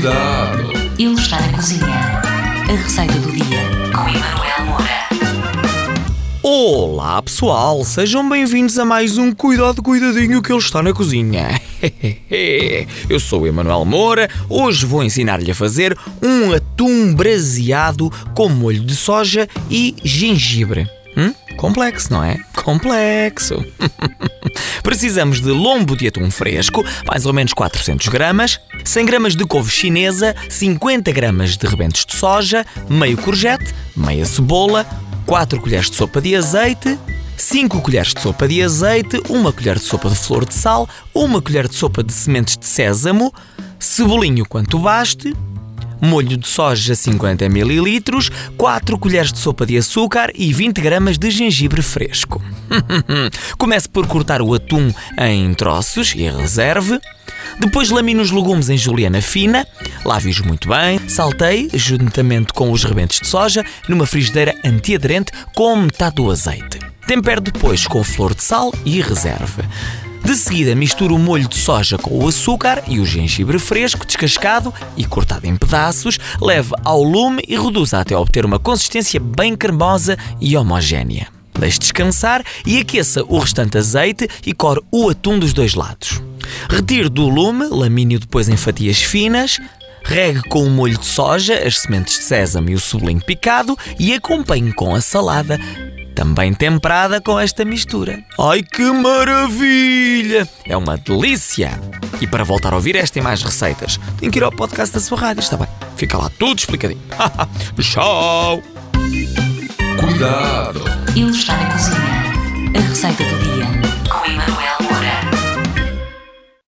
Cuidado! Ele está na cozinha. A receita do dia com Emanuel Moura. Olá pessoal, sejam bem-vindos a mais um Cuidado Cuidadinho que ele está na cozinha. Eu sou o Emanuel Moura, hoje vou ensinar-lhe a fazer um atum braseado com molho de soja e gengibre. Hum? Complexo, não é? Complexo. Precisamos de lombo de atum fresco, mais ou menos 400 gramas, 100 gramas de couve chinesa, 50 gramas de rebentos de soja, meio courgette, meia cebola, 4 colheres de sopa de azeite, 5 colheres de sopa de azeite, 1 colher de sopa de flor de sal, 1 colher de sopa de sementes de sésamo, cebolinho quanto baste, molho de soja 50 ml, 4 colheres de sopa de açúcar e 20 gramas de gengibre fresco. Comece por cortar o atum em troços e reserve. Depois lamine os legumes em juliana fina, lave-os muito bem, salteie juntamente com os rebentos de soja numa frigideira antiaderente com metade do azeite. Tempere depois com flor de sal e reserve. De seguida, misture o molho de soja com o açúcar e o gengibre fresco, descascado e cortado em pedaços, leve ao lume e reduza até obter uma consistência bem cremosa e homogénea. Deixe descansar e aqueça o restante azeite e core o atum dos dois lados. Retire do lume, lamine-o depois em fatias finas, regue com o molho de soja, as sementes de sésamo e o cebolinho picado e acompanhe com a salada também temperada com esta mistura. Ai que maravilha! É uma delícia! E para voltar a ouvir esta e mais receitas, tem que ir ao podcast da sua rádio, está bem? Fica lá tudo explicadinho. Tchau! Cuidado! Ele está na cozinha. A receita do dia com Emanuel